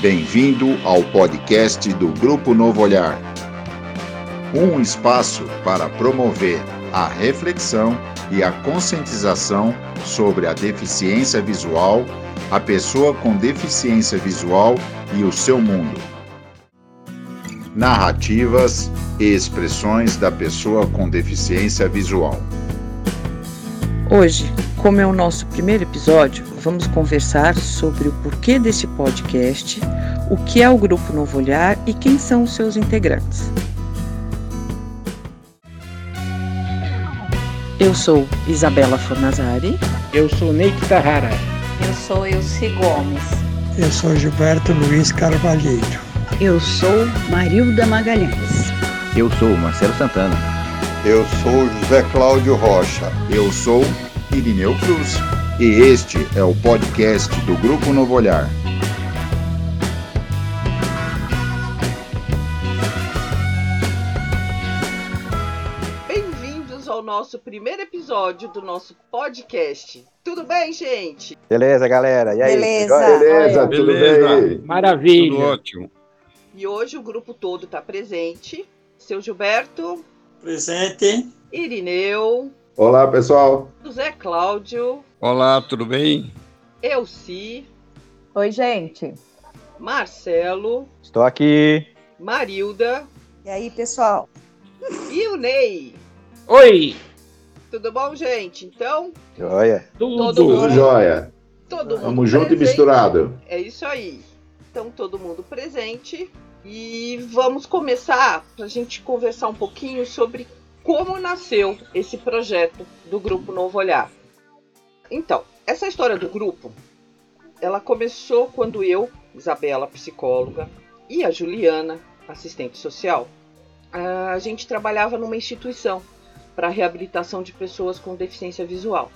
Bem-vindo ao podcast do Grupo Novo Olhar. Um espaço para promover a reflexão e a conscientização sobre a deficiência visual, a pessoa com deficiência visual e o seu mundo. Narrativas e expressões da pessoa com deficiência visual. Hoje, como é o nosso primeiro episódio, vamos conversar sobre o porquê deste podcast, o que é o Grupo Novo Olhar e quem são os seus integrantes. Eu sou Isabela Fornazari. Eu sou Neik Tahara. Eu sou Elci Gomes. Eu sou Gilberto Luiz Carvalheiro. Eu sou Marilda Magalhães. Eu sou Marcelo Santana. Eu sou José Cláudio Rocha. Eu sou Irineu Cruz. E este é o podcast do Grupo Novo Olhar. Bem-vindos ao nosso primeiro episódio do nosso podcast. Tudo bem, gente? Beleza, galera? E aí? Beleza. Beleza, tudo Beleza. bem? Maravilha. Tudo ótimo. E hoje o grupo todo está presente. Seu Gilberto, Presente. Irineu, Olá, pessoal. José Cláudio, Olá, tudo bem? Elci, Oi, gente. Marcelo, Estou aqui. Marilda E aí, pessoal? e o Ney. Oi. Tudo bom, gente? Então, Joia. Tudo. Todo mundo. jóia. todo mundo Tamo junto e misturado. É isso aí. Então, todo mundo presente. E vamos começar para a gente conversar um pouquinho sobre como nasceu esse projeto do Grupo Novo Olhar. Então, essa história do grupo, ela começou quando eu, Isabela, psicóloga, e a Juliana, assistente social, a gente trabalhava numa instituição para reabilitação de pessoas com deficiência visual.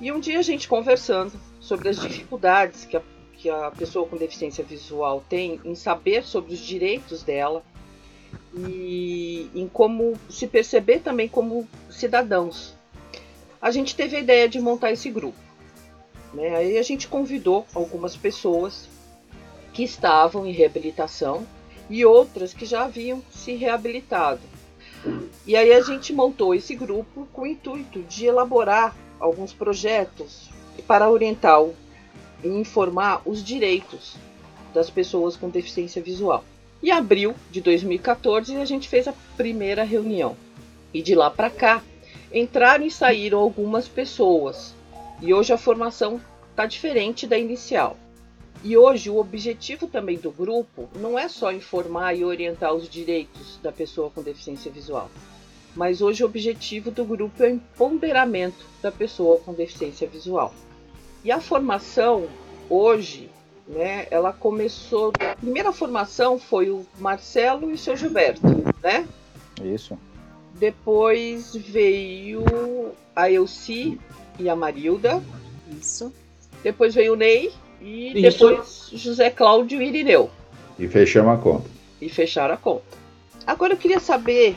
E um dia a gente conversando sobre as dificuldades que a, que a pessoa com deficiência visual tem em saber sobre os direitos dela e em como se perceber também como cidadãos. A gente teve a ideia de montar esse grupo. Né? Aí a gente convidou algumas pessoas que estavam em reabilitação e outras que já haviam se reabilitado. E aí a gente montou esse grupo com o intuito de elaborar alguns projetos para orientar e informar os direitos das pessoas com deficiência visual. Em abril de 2014 a gente fez a primeira reunião. E de lá para cá entraram e saíram algumas pessoas. E hoje a formação está diferente da inicial. E hoje o objetivo também do grupo não é só informar e orientar os direitos da pessoa com deficiência visual, mas hoje o objetivo do grupo é o empoderamento da pessoa com deficiência visual. E a formação hoje, né, ela começou. A primeira formação foi o Marcelo e o seu Gilberto, né? Isso. Depois veio a Elci e a Marilda. Isso. Depois veio o Ney e Isso. depois José Cláudio e Irineu. E fechamos a conta. E fecharam a conta. Agora eu queria saber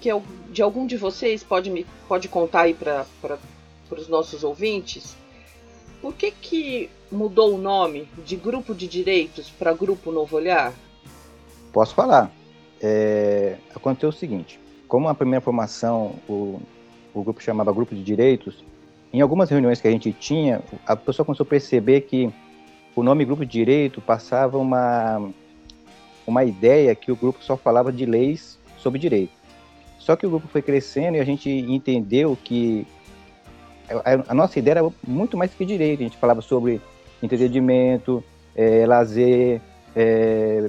que de algum de vocês pode me pode contar aí para os nossos ouvintes por que que mudou o nome de Grupo de Direitos para Grupo Novo Olhar? Posso falar. É, aconteceu o seguinte: como a primeira formação, o, o grupo chamava Grupo de Direitos, em algumas reuniões que a gente tinha, a pessoa começou a perceber que o nome Grupo de Direito passava uma, uma ideia que o grupo só falava de leis sobre direito. Só que o grupo foi crescendo e a gente entendeu que a, a nossa ideia era muito mais que direito. A gente falava sobre entretenimento, eh, lazer, eh,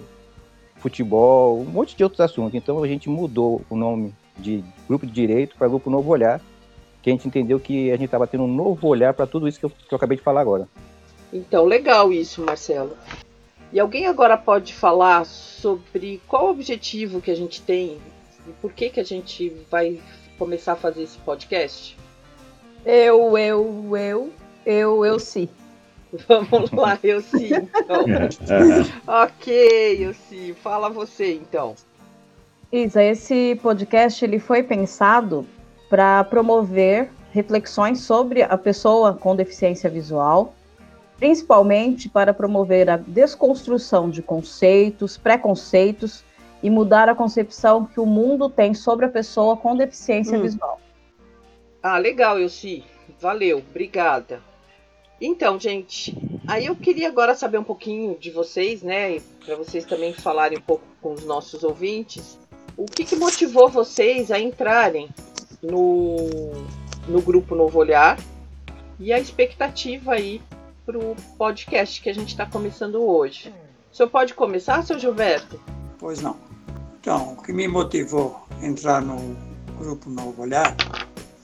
futebol, um monte de outros assuntos. Então a gente mudou o nome de Grupo de Direito para Grupo Novo Olhar, que a gente entendeu que a gente estava tendo um novo olhar para tudo isso que eu, que eu acabei de falar agora. Então, legal isso, Marcelo. E alguém agora pode falar sobre qual o objetivo que a gente tem e por que que a gente vai começar a fazer esse podcast? Eu, eu, eu, eu, eu sim. Vamos lá, eu sim. Então. ok, eu sim. Fala você então. Isa, esse podcast ele foi pensado para promover reflexões sobre a pessoa com deficiência visual principalmente para promover a desconstrução de conceitos, preconceitos e mudar a concepção que o mundo tem sobre a pessoa com deficiência hum. visual. Ah, legal, Elci. Valeu, obrigada. Então, gente, aí eu queria agora saber um pouquinho de vocês, né? Para vocês também falarem um pouco com os nossos ouvintes. O que, que motivou vocês a entrarem no, no grupo Novo Olhar e a expectativa aí para o podcast que a gente está começando hoje. O senhor pode começar, seu Gilberto? Pois não. Então, o que me motivou a entrar no grupo Novo Olhar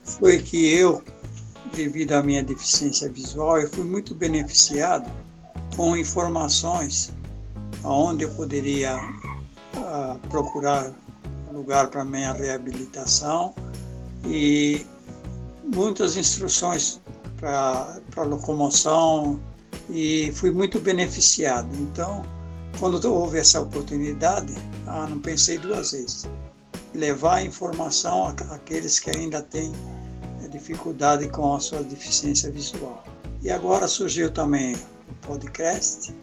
foi que eu, devido à minha deficiência visual, eu fui muito beneficiado com informações onde eu poderia uh, procurar lugar para minha reabilitação e muitas instruções para locomoção e fui muito beneficiado. Então, quando houve essa oportunidade, ah, não pensei duas vezes. Levar a informação àqueles que ainda têm eh, dificuldade com a sua deficiência visual. E agora surgiu também o podcast.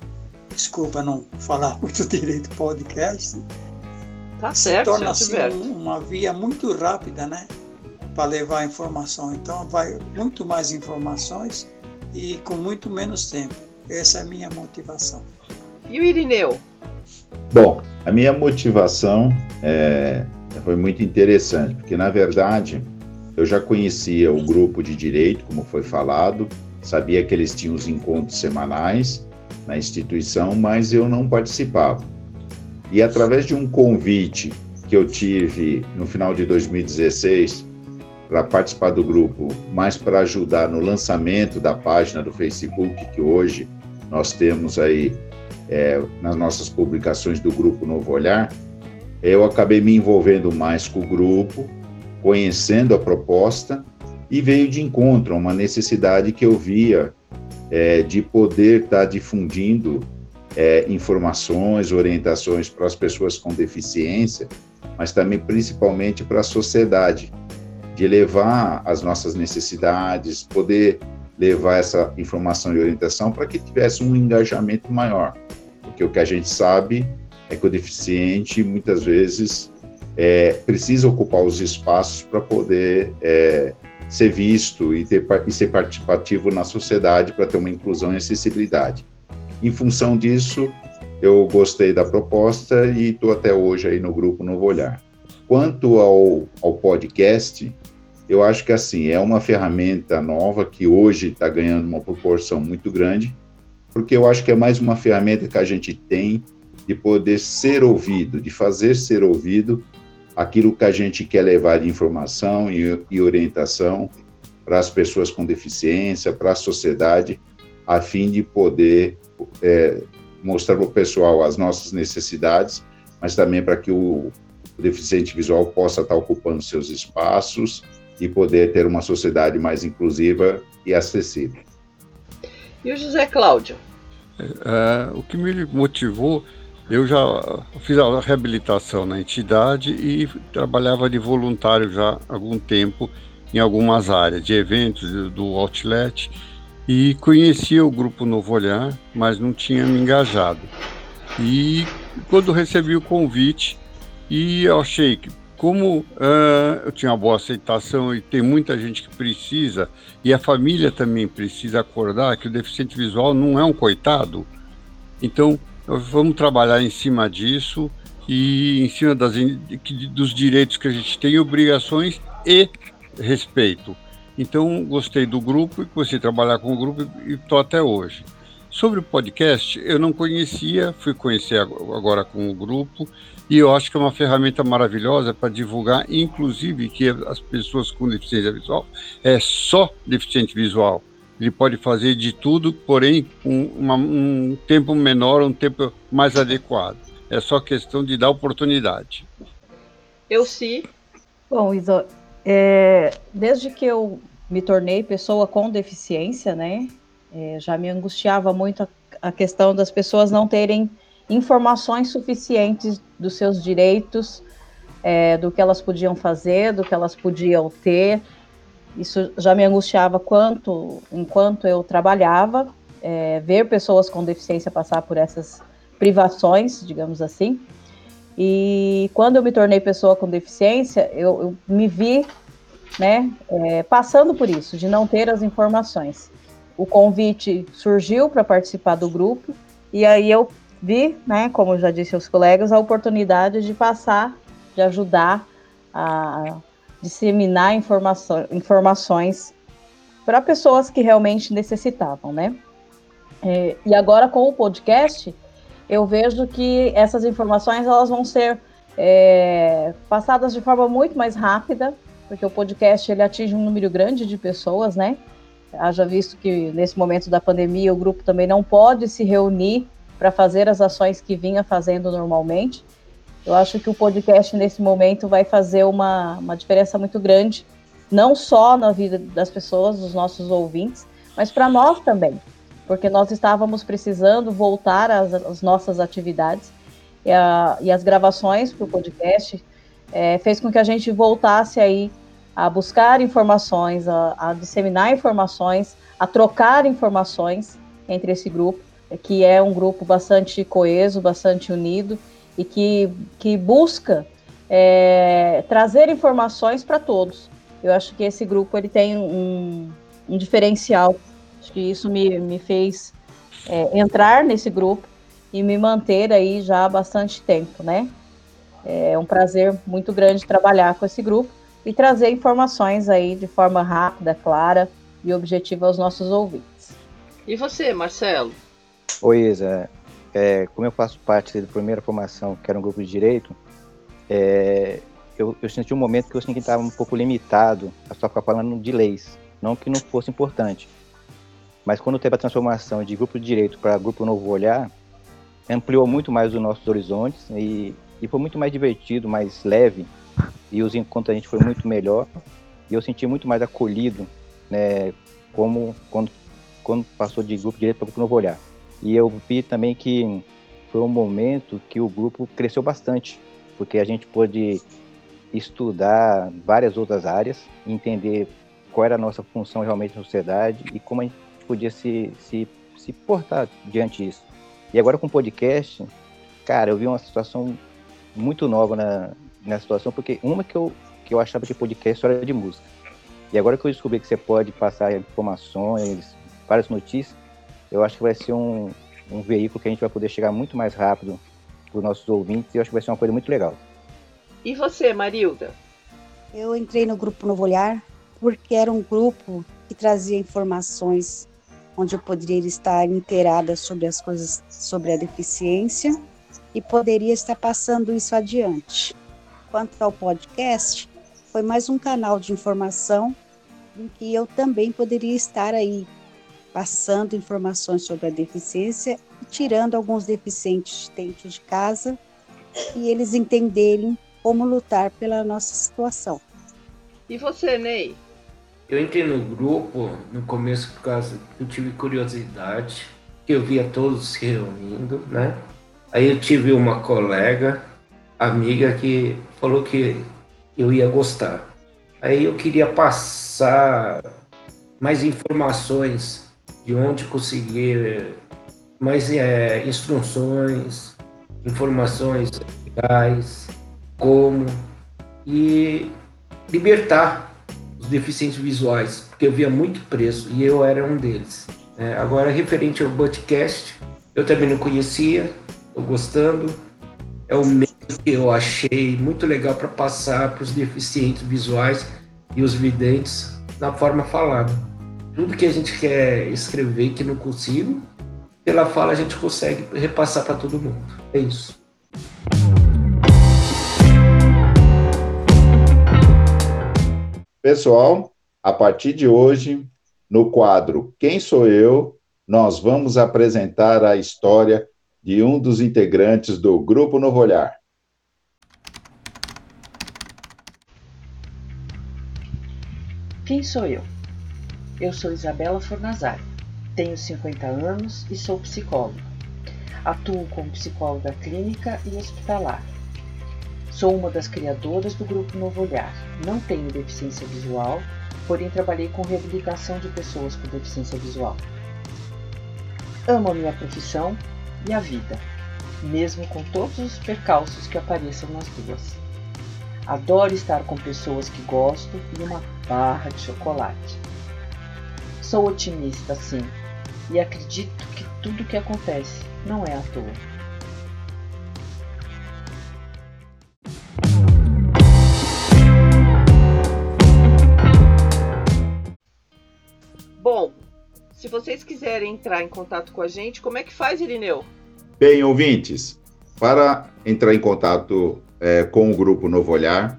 Desculpa não falar muito direito podcast. Tá certo, Se torna assim uma via muito rápida, né? para levar informação. Então, vai muito mais informações e com muito menos tempo. Essa é a minha motivação. E o Irineu? Bom, a minha motivação é, foi muito interessante, porque na verdade eu já conhecia o grupo de direito, como foi falado, sabia que eles tinham os encontros semanais na instituição, mas eu não participava. E através de um convite que eu tive no final de 2016 para participar do grupo, mas para ajudar no lançamento da página do Facebook, que hoje nós temos aí é, nas nossas publicações do Grupo Novo Olhar, eu acabei me envolvendo mais com o grupo, conhecendo a proposta e veio de encontro a uma necessidade que eu via é, de poder estar tá difundindo é, informações, orientações para as pessoas com deficiência, mas também principalmente para a sociedade de levar as nossas necessidades, poder levar essa informação e orientação para que tivesse um engajamento maior. Porque o que a gente sabe é que o deficiente muitas vezes é, precisa ocupar os espaços para poder é, ser visto e, ter, e ser participativo na sociedade para ter uma inclusão e acessibilidade. Em função disso, eu gostei da proposta e estou até hoje aí no grupo Novo Olhar. Quanto ao, ao podcast, eu acho que assim é uma ferramenta nova que hoje está ganhando uma proporção muito grande, porque eu acho que é mais uma ferramenta que a gente tem de poder ser ouvido, de fazer ser ouvido aquilo que a gente quer levar de informação e, e orientação para as pessoas com deficiência, para a sociedade, a fim de poder é, mostrar para o pessoal as nossas necessidades, mas também para que o, o deficiente visual possa estar ocupando seus espaços e poder ter uma sociedade mais inclusiva e acessível. E o José Cláudio? É, o que me motivou, eu já fiz a reabilitação na entidade e trabalhava de voluntário já há algum tempo em algumas áreas de eventos do outlet e conhecia o grupo Novo Olhar, mas não tinha me engajado. E quando recebi o convite, e eu achei que como uh, eu tinha uma boa aceitação e tem muita gente que precisa, e a família também precisa acordar que o deficiente visual não é um coitado, então vamos trabalhar em cima disso e em cima das, dos direitos que a gente tem, obrigações e respeito. Então, gostei do grupo e comecei a trabalhar com o grupo e estou até hoje. Sobre o podcast, eu não conhecia, fui conhecer agora com o grupo e eu acho que é uma ferramenta maravilhosa para divulgar, inclusive, que as pessoas com deficiência visual é só deficiente visual. Ele pode fazer de tudo, porém, um, uma, um tempo menor, um tempo mais adequado. É só questão de dar oportunidade. Eu sim. Bom, Iso, é, desde que eu me tornei pessoa com deficiência, né, é, já me angustiava muito a, a questão das pessoas não terem informações suficientes dos seus direitos, é, do que elas podiam fazer, do que elas podiam ter. Isso já me angustiava quanto, enquanto eu trabalhava é, ver pessoas com deficiência passar por essas privações, digamos assim. E quando eu me tornei pessoa com deficiência, eu, eu me vi né, é, passando por isso, de não ter as informações. O convite surgiu para participar do grupo, e aí eu vi, né, como já disse aos colegas, a oportunidade de passar, de ajudar a disseminar informações, informações para pessoas que realmente necessitavam, né? É, e agora com o podcast, eu vejo que essas informações elas vão ser é, passadas de forma muito mais rápida, porque o podcast ele atinge um número grande de pessoas, né? Haja visto que nesse momento da pandemia o grupo também não pode se reunir para fazer as ações que vinha fazendo normalmente. Eu acho que o podcast nesse momento vai fazer uma, uma diferença muito grande, não só na vida das pessoas, dos nossos ouvintes, mas para nós também, porque nós estávamos precisando voltar às, às nossas atividades. E, a, e as gravações para o podcast é, fez com que a gente voltasse aí a buscar informações, a, a, disseminar informações, a trocar informações entre esse grupo, que é um grupo bastante coeso, bastante unido e que, que busca é, trazer informações para todos. Eu acho que esse grupo ele tem um, um diferencial. Acho que isso me, me fez é, entrar nesse grupo e me manter aí já há bastante tempo, né? É um prazer muito grande trabalhar com esse grupo e trazer informações aí de forma rápida, clara e objetiva aos nossos ouvintes. E você, Marcelo? Oi, Isa. É, como eu faço parte da primeira formação, que era um grupo de direito, é, eu, eu, senti um momento que eu senti que estava um pouco limitado a só ficar falando de leis. Não que não fosse importante, mas quando teve a transformação de grupo de direito para grupo Novo Olhar, ampliou muito mais os nossos horizontes e e foi muito mais divertido, mais leve, e os encontros a gente foi muito melhor, e eu senti muito mais acolhido, né, como quando, quando passou de grupo direito para grupo novo olhar. E eu vi também que foi um momento que o grupo cresceu bastante, porque a gente pôde estudar várias outras áreas, entender qual era a nossa função realmente na sociedade e como a gente podia se, se, se portar diante disso. E agora com o podcast, cara, eu vi uma situação muito nova na, na situação, porque uma que eu, que eu achava que podcast era de música. E agora que eu descobri que você pode passar informações, várias notícias, eu acho que vai ser um, um veículo que a gente vai poder chegar muito mais rápido para os nossos ouvintes e eu acho que vai ser uma coisa muito legal. E você, Marilda? Eu entrei no Grupo Novo Olhar porque era um grupo que trazia informações onde eu poderia estar inteirada sobre as coisas sobre a deficiência e poderia estar passando isso adiante. Quanto ao podcast, foi mais um canal de informação em que eu também poderia estar aí passando informações sobre a deficiência e tirando alguns deficientes dentro de casa e eles entenderem como lutar pela nossa situação. E você, Ney? Eu entrei no grupo no começo por causa que eu tive curiosidade, que eu via todos se reunindo, né? Aí eu tive uma colega, amiga, que falou que eu ia gostar. Aí eu queria passar mais informações de onde conseguir mais é, instruções, informações legais, como e libertar os deficientes visuais, porque eu via muito preço e eu era um deles. É, agora, referente ao podcast, eu também não conhecia, Estou gostando. É o meio que eu achei muito legal para passar para os deficientes visuais e os videntes na forma falada. Tudo que a gente quer escrever que não consigo, pela fala a gente consegue repassar para todo mundo. É isso. Pessoal, a partir de hoje, no quadro Quem Sou Eu, nós vamos apresentar a história de um dos integrantes do Grupo Novo Olhar. Quem sou eu? Eu sou Isabela Fornazari, tenho 50 anos e sou psicóloga. Atuo como psicóloga clínica e hospitalar. Sou uma das criadoras do Grupo Novo Olhar. Não tenho deficiência visual, porém trabalhei com reabilitação de pessoas com deficiência visual. Amo a minha profissão e a vida, mesmo com todos os percalços que apareçam nas duas. Adoro estar com pessoas que gosto e uma barra de chocolate. Sou otimista, sim, e acredito que tudo que acontece não é à toa. Bom, se vocês quiserem entrar em contato com a gente, como é que faz, Irineu? Bem, ouvintes, para entrar em contato é, com o Grupo Novo Olhar,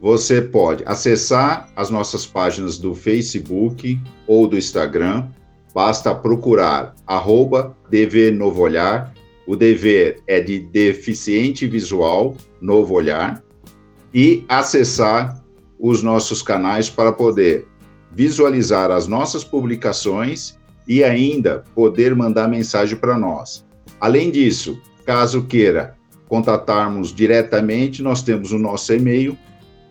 você pode acessar as nossas páginas do Facebook ou do Instagram. Basta procurar arroba DV Novo Olhar. O dever é de deficiente visual Novo Olhar. E acessar os nossos canais para poder visualizar as nossas publicações e ainda poder mandar mensagem para nós. Além disso, caso queira contatarmos diretamente, nós temos o nosso e-mail,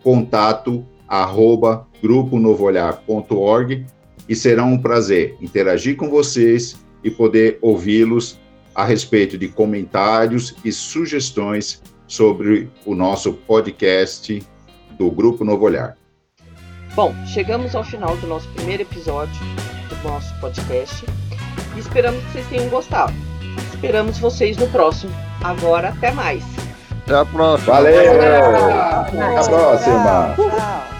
contato arroba gruponovoolhar.org e será um prazer interagir com vocês e poder ouvi-los a respeito de comentários e sugestões sobre o nosso podcast do Grupo Novo Olhar. Bom, chegamos ao final do nosso primeiro episódio do nosso podcast e esperamos que vocês tenham gostado. Esperamos vocês no próximo. Agora, até mais. Até a próxima. Valeu! Até a próxima. Tchau.